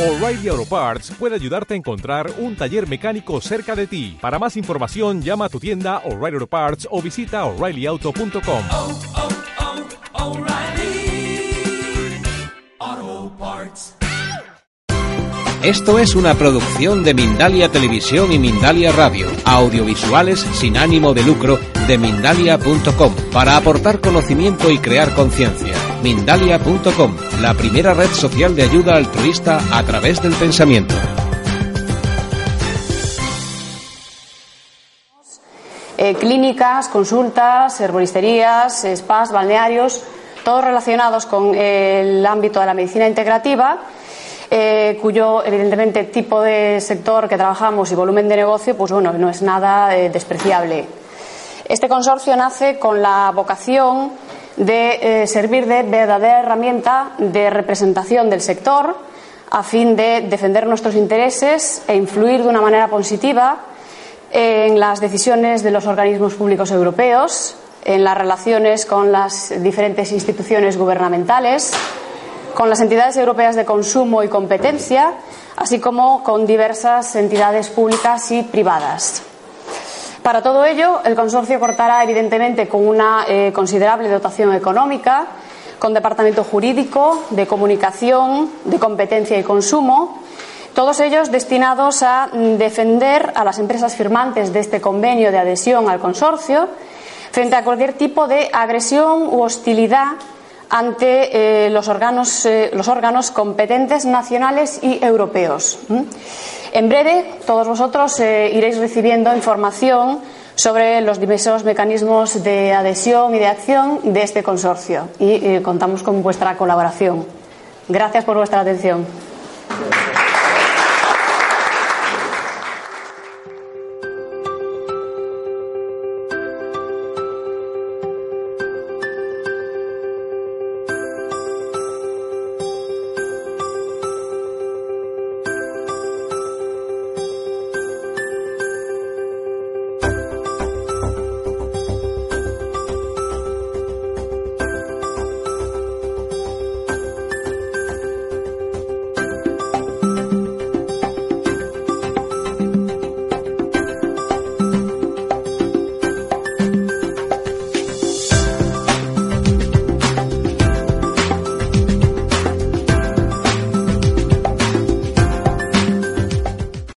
O'Reilly Auto Parts puede ayudarte a encontrar un taller mecánico cerca de ti. Para más información, llama a tu tienda O'Reilly Auto Parts o visita oreillyauto.com. oh, oh, Parts. Esto es una producción de Mindalia Televisión y Mindalia Radio, audiovisuales sin ánimo de lucro de mindalia.com, para aportar conocimiento y crear conciencia. Mindalia.com, la primera red social de ayuda altruista a través del pensamiento. Eh, clínicas, consultas, herboristerías, spas, balnearios, todos relacionados con el ámbito de la medicina integrativa, eh, cuyo evidentemente tipo de sector que trabajamos y volumen de negocio, pues bueno, no es nada eh, despreciable. Este consorcio nace con la vocación de eh, servir de verdadera herramienta de representación del sector a fin de defender nuestros intereses e influir de una manera positiva en las decisiones de los organismos públicos europeos, en las relaciones con las diferentes instituciones gubernamentales, con las entidades europeas de consumo y competencia, así como con diversas entidades públicas y privadas. Para todo ello, el consorcio contará evidentemente con una eh, considerable dotación económica, con departamento jurídico, de comunicación, de competencia y consumo, todos ellos destinados a defender a las empresas firmantes de este convenio de adhesión al consorcio frente a cualquier tipo de agresión u hostilidad ante eh, los, órganos, eh, los, órganos, competentes nacionales y europeos. En breve, todos vosotros eh, iréis recibiendo información sobre los diversos mecanismos de adhesión y de acción de este consorcio y contamos con vuestra colaboración. Gracias por vuestra atención.